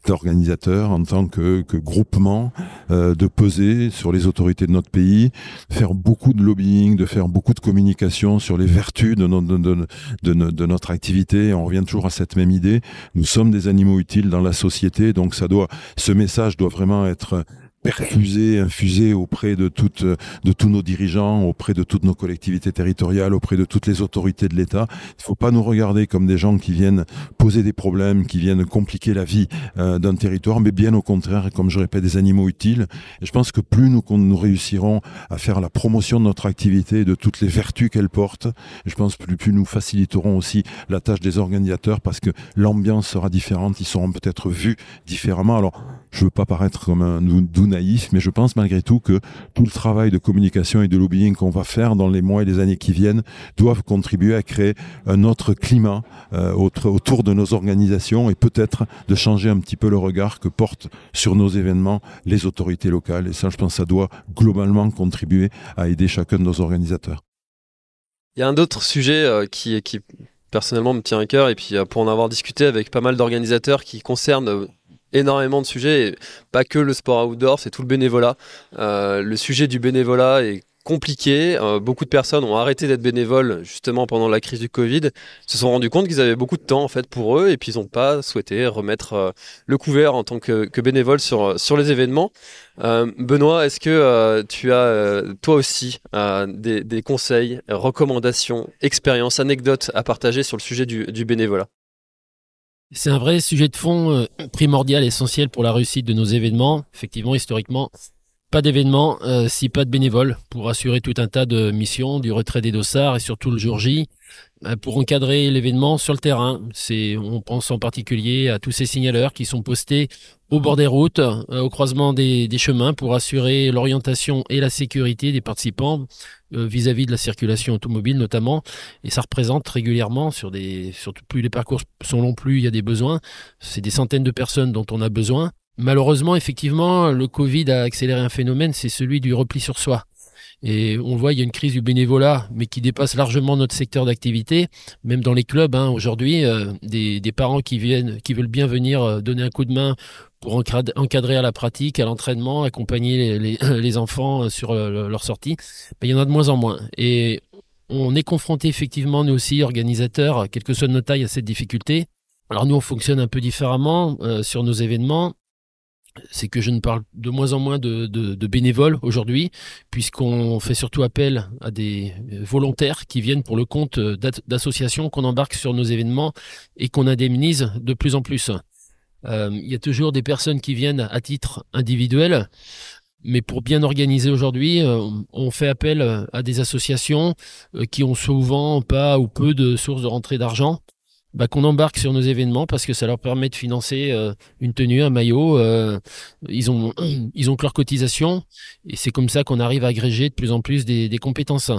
d'organisateurs, en tant que, que groupement, euh, de peser sur les autorités de notre pays, faire beaucoup de lobbying, de faire beaucoup de communication sur les vertus de, de, de, de, notre activité. On revient toujours à cette même idée. Nous sommes des animaux utiles dans la société, donc ça doit, ce message doit vraiment être perfusé, infusé auprès de toutes, de tous nos dirigeants, auprès de toutes nos collectivités territoriales, auprès de toutes les autorités de l'État. Il ne faut pas nous regarder comme des gens qui viennent poser des problèmes, qui viennent compliquer la vie euh, d'un territoire, mais bien au contraire, comme je répète, des animaux utiles. Et je pense que plus nous, nous réussirons à faire la promotion de notre activité de toutes les vertus qu'elle porte, je pense plus, plus nous faciliterons aussi la tâche des organisateurs parce que l'ambiance sera différente, ils seront peut-être vus différemment. Alors, je veux pas paraître comme un doux mais je pense malgré tout que tout le travail de communication et de lobbying qu'on va faire dans les mois et les années qui viennent doivent contribuer à créer un autre climat euh, autour de nos organisations et peut-être de changer un petit peu le regard que portent sur nos événements les autorités locales. Et ça, je pense, ça doit globalement contribuer à aider chacun de nos organisateurs. Il y a un autre sujet euh, qui, qui personnellement me tient à cœur et puis euh, pour en avoir discuté avec pas mal d'organisateurs qui concernent énormément de sujets, et pas que le sport outdoor, c'est tout le bénévolat. Euh, le sujet du bénévolat est compliqué. Euh, beaucoup de personnes ont arrêté d'être bénévoles justement pendant la crise du Covid, se sont rendus compte qu'ils avaient beaucoup de temps en fait pour eux et puis ils n'ont pas souhaité remettre euh, le couvert en tant que, que, bénévole sur, sur les événements. Benoît, est-ce que tu as toi aussi des, conseils, recommandations, expériences, anecdotes à partager sur le sujet du bénévolat? C'est un vrai sujet de fond euh, primordial, essentiel pour la réussite de nos événements. Effectivement, historiquement, pas d'événement euh, si pas de bénévoles pour assurer tout un tas de missions, du retrait des dossards et surtout le jour J, euh, pour encadrer l'événement sur le terrain. C'est, on pense en particulier à tous ces signaleurs qui sont postés au bord des routes, euh, au croisement des, chemins pour assurer l'orientation et la sécurité des participants vis-à-vis de la circulation automobile notamment. Et ça représente régulièrement sur des, surtout plus les parcours sont longs, plus il y a des besoins. C'est des centaines de personnes dont on a besoin. Malheureusement, effectivement, le Covid a accéléré un phénomène, c'est celui du repli sur soi. Et on voit, il y a une crise du bénévolat, mais qui dépasse largement notre secteur d'activité. Même dans les clubs, hein, aujourd'hui, euh, des, parents qui viennent, qui veulent bien venir euh, donner un coup de main pour encadrer à la pratique, à l'entraînement, accompagner les, les, enfants euh, sur leur sortie, ben, il y en a de moins en moins. Et on est confronté effectivement, nous aussi, organisateurs, quelle que soit notre taille, à cette difficulté. Alors nous, on fonctionne un peu différemment sur nos événements c'est que je ne parle de moins en moins de, bénévoles aujourd'hui, puisqu'on fait surtout appel à des volontaires qui viennent pour le compte d'associations qu'on embarque sur nos événements et qu'on indemnise de plus en plus. Euh, il y a toujours des personnes qui viennent à titre individuel, mais pour bien organiser aujourd'hui, euh, on fait appel à des associations euh, qui ont souvent pas ou peu de sources de rentrée d'argent bah, qu'on embarque sur nos événements parce que ça leur permet de financer euh, une tenue, un maillot. Euh, ils ont ils ont que leur cotisation et c'est comme ça qu'on arrive à agréger de plus en plus des, des compétences.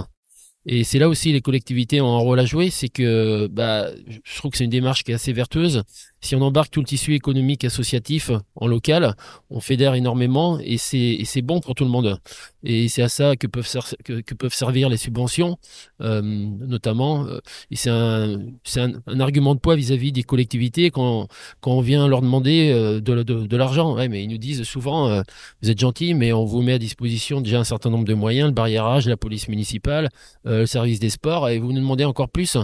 Et c'est là aussi les collectivités ont un rôle à jouer, c'est que bah, je trouve que c'est une démarche qui est assez vertueuse. Si on embarque tout le tissu économique associatif en local, on fédère énormément et c'est bon pour tout le monde. Et c'est à ça que peuvent, servir les subventions, euh, notamment. Euh, c'est un, argument de poids vis-à-vis des collectivités quand, on vient leur demander euh, de, l'argent. Mais ils nous disent souvent, vous êtes gentils, mais on vous met à disposition déjà un certain nombre de moyens, le barriérage, la police municipale, le service des sports, et vous nous demandez encore plus.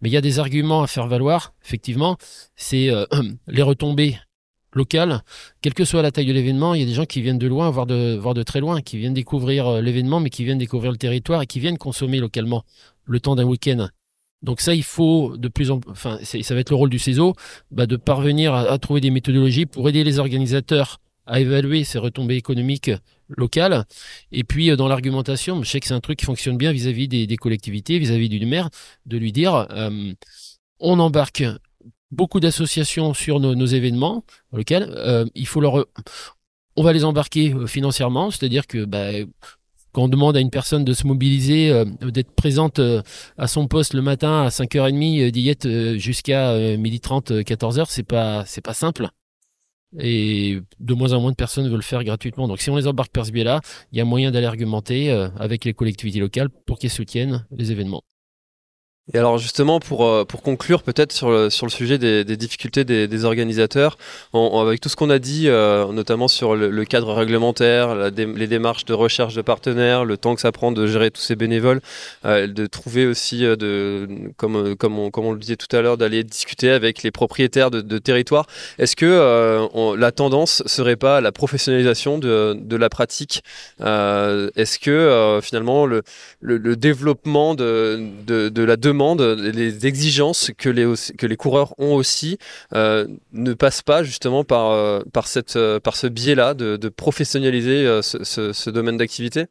Mais il y a des arguments à faire valoir, effectivement. C'est les retombées locales, quelle que soit la taille de l'événement, il y a des gens qui viennent de loin, voire de, très loin, qui viennent découvrir euh, l'événement, mais qui viennent découvrir le territoire et qui viennent consommer localement le temps d'un week-end. Donc ça, il faut de plus en enfin, ça va être le rôle du CESO, bah, de parvenir à, trouver des méthodologies pour aider les organisateurs à évaluer ces retombées économiques locales. Et puis euh, dans l'argumentation, je sais que c'est un truc qui fonctionne bien vis-à-vis des, collectivités, vis-à-vis du maire, de lui dire, euh, on embarque beaucoup d'associations sur nos, événements, dans euh, il faut leur On va les embarquer financièrement, c'est-à-dire que bah, quand on demande à une personne de se mobiliser, euh, d'être présente euh, à son poste le matin à 5h30, d'y être jusqu'à 12h30, 14h, c'est pas, c'est pas simple. Et de moins en moins de personnes veulent le faire gratuitement. Donc si on les embarque par ce biais-là, il y a moyen d'aller argumenter avec les collectivités locales pour qu'ils soutiennent les événements. Et alors justement, pour, euh, pour conclure peut-être sur le, sur le sujet des, difficultés des, organisateurs, avec tout ce qu'on a dit, euh, notamment sur le, cadre réglementaire, les démarches de recherche de partenaires, le temps que ça prend de gérer tous ces bénévoles, euh, de trouver aussi, de, comme, comme, on, comme on le disait tout à l'heure, d'aller discuter avec les propriétaires de, de territoires, est-ce que la tendance serait pas la professionnalisation de, de la pratique Est-ce que finalement le, le, développement de, de la demande les exigences que les, que les coureurs ont aussi, euh, ne passent pas justement par, euh, par, cette, euh, par ce biais-là de, professionnaliser ce, domaine d'activité?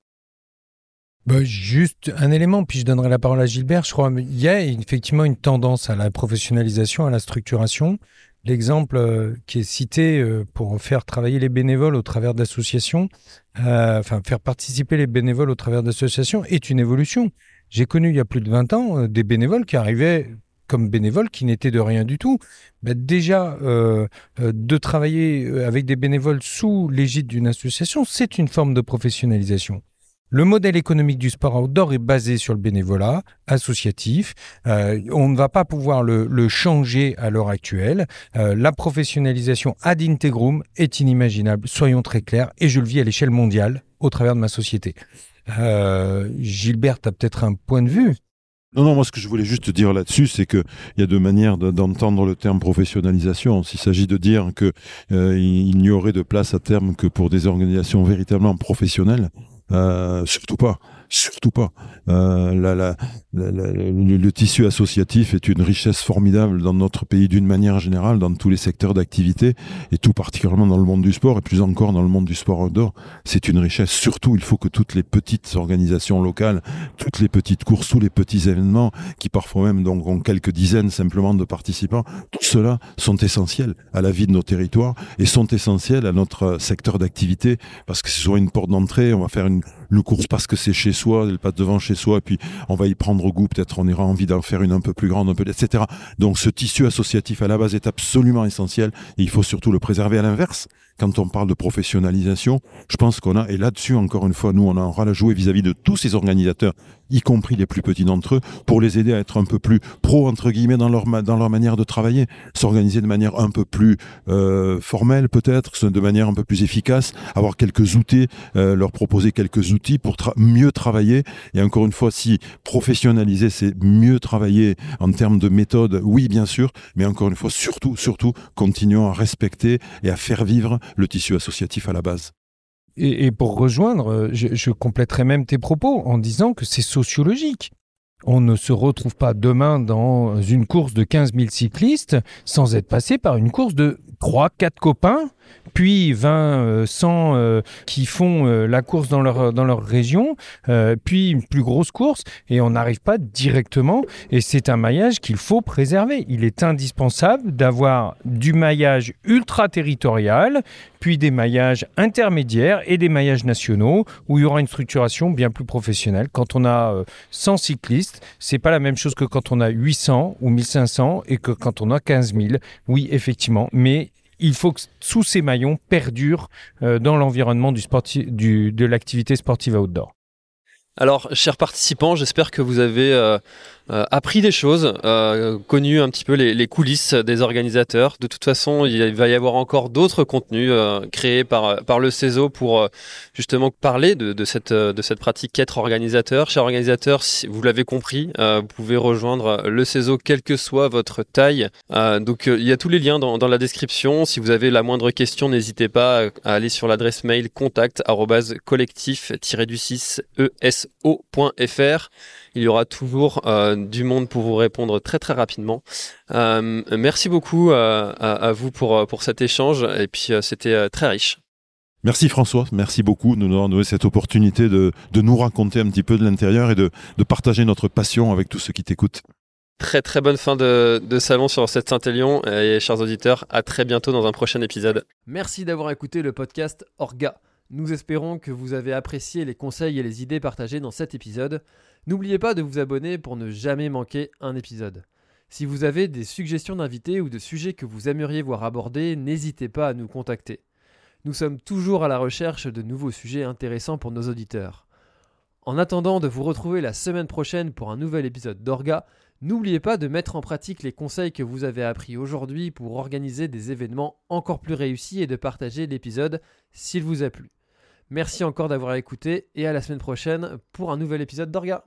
Bah, juste un élément, puis je donnerai la parole à Gilbert. Je crois qu'il y a effectivement une tendance à la professionnalisation, à la structuration. L'exemple qui est cité pour faire travailler les bénévoles au travers d'associations, enfin faire participer les bénévoles au travers d'associations, est une évolution. J'ai connu il y a plus de 20 ans euh, des bénévoles qui arrivaient comme bénévoles qui n'étaient de rien du tout. Mais déjà, euh, euh, de travailler avec des bénévoles sous l'égide d'une association, c'est une forme de professionnalisation. Le modèle économique du sport outdoor est basé sur le bénévolat associatif. on ne va pas pouvoir le, changer à l'heure actuelle. la professionnalisation ad integrum est inimaginable, soyons très clairs, et je le vis à l'échelle mondiale au travers de ma société. Euh, Gilbert, tu as peut-être un point de vue? Non, non, moi ce que je voulais juste dire là-dessus, c'est qu'il y a deux manières d'entendre le terme professionnalisation. S'il s'agit de dire qu'il euh, n'y aurait de place à terme que pour des organisations véritablement professionnelles, euh, surtout pas. Surtout pas. Euh, la, la, le, le, tissu associatif est une richesse formidable dans notre pays d'une manière générale, dans tous les secteurs d'activité, et tout particulièrement dans le monde du sport, et plus encore dans le monde du sport outdoor. C'est une richesse. Surtout, il faut que toutes les petites organisations locales, toutes les petites courses, tous les petits événements, qui parfois même donc ont quelques dizaines simplement de participants, tout cela sont essentiels à la vie de nos territoires et sont essentiels à notre secteur d'activité, parce que ce soit une porte d'entrée, on va faire une, une course parce que c'est chez soi, elle passe devant chez soi, et puis on va y prendre goût, peut-être on aura envie d'en faire une un peu plus grande, un peu, etc. Donc ce tissu associatif à la base est absolument essentiel et il faut surtout le préserver à l'inverse quand on parle de professionnalisation, je pense qu'on a, et là-dessus, encore une fois, nous, on a un rôle à jouer vis-à-vis de tous ces organisateurs, y compris les plus petits d'entre eux, pour les aider à être un peu plus pro, entre guillemets, dans leur, dans leur manière de travailler, s'organiser de manière un peu plus euh, formelle, peut-être, de manière un peu plus efficace, avoir quelques outils, euh, leur proposer quelques outils pour mieux travailler. Et encore une fois, si professionnaliser, c'est mieux travailler en termes de méthode, oui, bien sûr, mais encore une fois, surtout, surtout, continuons à respecter et à faire vivre le tissu associatif à la base. Et, pour rejoindre, euh, je, je compléterai même tes propos en disant que c'est sociologique. On ne se retrouve pas demain dans une course de 15 000 cyclistes sans être passé par une course de 3-4 copains puis 20, 100 euh, euh, qui font euh, la course dans leur, dans leur région, puis une plus grosse course, et on n'arrive pas directement. Et c'est un maillage qu'il faut préserver. Il est indispensable d'avoir du maillage ultra-territorial, puis des maillages intermédiaires et des maillages nationaux, où il y aura une structuration bien plus professionnelle. Quand on a 100 cyclistes, c'est pas la même chose que quand on a 800 ou 1500 et que quand on a 15 000. Oui, effectivement, mais il faut que sous ces maillons perdurent euh, dans l'environnement de l'activité sportive outdoor. Alors, chers participants, j'espère que vous avez euh, appris des choses, euh, connu un petit peu les, coulisses des organisateurs. De toute façon, il va y avoir encore d'autres contenus euh, créés par, par le CESO pour justement parler de, cette, de cette pratique qu'être organisateur. Chers organisateurs, si vous l'avez compris, vous pouvez rejoindre le CESO quelle que soit votre taille. donc il y a tous les liens dans, la description. Si vous avez la moindre question, n'hésitez pas à aller sur l'adresse mail contact collectif-du 6 eso.fr il y aura toujours euh, du monde pour vous répondre très très rapidement. Euh, merci beaucoup euh, à, vous pour, pour cet échange et puis c'était très riche. Merci François, merci beaucoup de nous avoir donné cette opportunité de, de nous raconter un petit peu de l'intérieur et de, de partager notre passion avec tous ceux qui t'écoutent. Très très bonne fin de, de salon sur cette Saint-Élion et chers auditeurs, à très bientôt dans un prochain épisode. Merci d'avoir écouté le podcast Orga. Nous espérons que vous avez apprécié les conseils et les idées partagées dans cet épisode. N'oubliez pas de vous abonner pour ne jamais manquer un épisode. Si vous avez des suggestions d'invités ou de sujets que vous aimeriez voir abordés, n'hésitez pas à nous contacter. Nous sommes toujours à la recherche de nouveaux sujets intéressants pour nos auditeurs. En attendant de vous retrouver la semaine prochaine pour un nouvel épisode d'Orga, n'oubliez pas de mettre en pratique les conseils que vous avez appris aujourd'hui pour organiser des événements encore plus réussis et de partager l'épisode s'il vous a plu. Merci encore d'avoir écouté et à la semaine prochaine pour un nouvel épisode d'Orga.